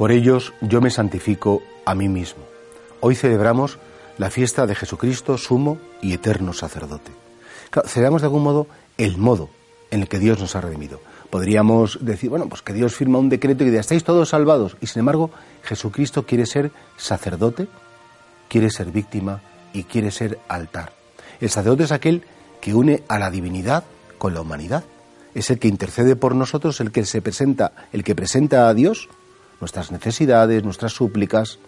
Por ellos yo me santifico a mí mismo. Hoy celebramos la fiesta de Jesucristo, sumo y eterno sacerdote. celebramos de algún modo el modo en el que Dios nos ha redimido. Podríamos decir, bueno, pues que Dios firma un decreto y que estáis todos salvados. Y sin embargo, Jesucristo quiere ser sacerdote, quiere ser víctima y quiere ser altar. El sacerdote es aquel que une a la divinidad con la humanidad. Es el que intercede por nosotros, el que se presenta, el que presenta a Dios nuestras necesidades, nuestras súplicas.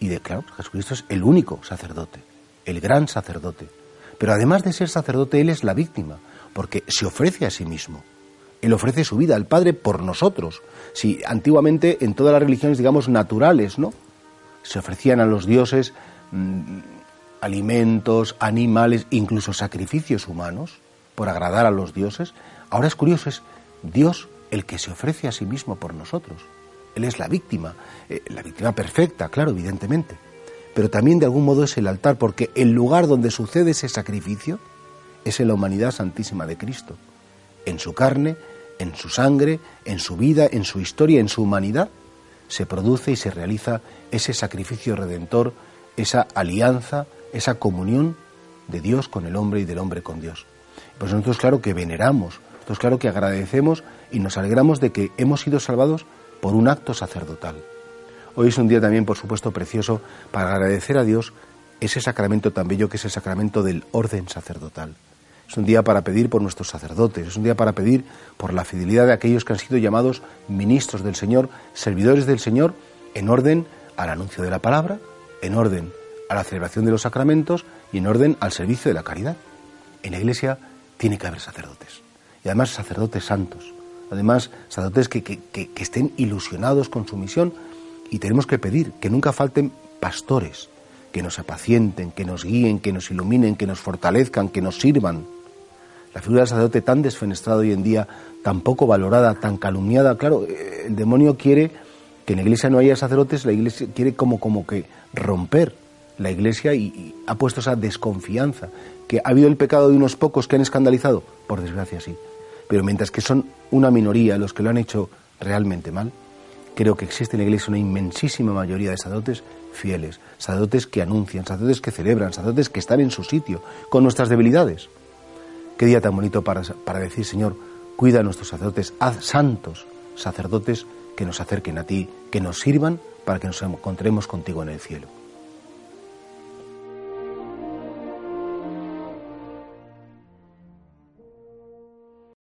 Y de claro, Jesucristo es el único sacerdote, el gran sacerdote. Pero además de ser sacerdote, Él es la víctima, porque se ofrece a sí mismo. Él ofrece su vida al Padre por nosotros. Si antiguamente en todas las religiones, digamos, naturales, ¿no? Se ofrecían a los dioses mm, alimentos, animales, incluso sacrificios humanos por agradar a los dioses. Ahora es curioso, es Dios el que se ofrece a sí mismo por nosotros. Él es la víctima, eh, la víctima perfecta, claro, evidentemente. Pero también de algún modo es el altar, porque el lugar donde sucede ese sacrificio es en la humanidad santísima de Cristo. En su carne, en su sangre, en su vida, en su historia, en su humanidad, se produce y se realiza ese sacrificio redentor, esa alianza, esa comunión de Dios con el hombre y del hombre con Dios. Pues nosotros claro que veneramos, nosotros claro que agradecemos y nos alegramos de que hemos sido salvados por un acto sacerdotal. Hoy es un día también, por supuesto, precioso para agradecer a Dios ese sacramento tan bello que es el sacramento del orden sacerdotal. Es un día para pedir por nuestros sacerdotes, es un día para pedir por la fidelidad de aquellos que han sido llamados ministros del Señor, servidores del Señor, en orden al anuncio de la palabra, en orden a la celebración de los sacramentos y en orden al servicio de la caridad. En la Iglesia tiene que haber sacerdotes, y además sacerdotes santos, además sacerdotes que, que estén ilusionados con su misión, y tenemos que pedir que nunca falten pastores, que nos apacienten, que nos guíen, que nos iluminen, que nos fortalezcan, que nos sirvan. La figura del sacerdote tan desfenestrada hoy en día, tan poco valorada, tan calumniada, claro, eh, el demonio quiere que en la iglesia no haya sacerdotes, la iglesia quiere como, como que romper la iglesia y, ha puesto esa desconfianza. ¿Que ha habido el pecado de unos pocos que han escandalizado? Por desgracia sí. Pero mientras que son una minoría los que lo han hecho realmente mal, creo que existe en la iglesia una inmensísima mayoría de sacerdotes fieles, sacerdotes que anuncian, sacerdotes que celebran, sacerdotes que están en su sitio, con nuestras debilidades. Qué día tan bonito para, para decir, Señor, cuida a nuestros sacerdotes, haz santos sacerdotes que nos acerquen a ti, que nos sirvan para que nos encontremos contigo en el cielo.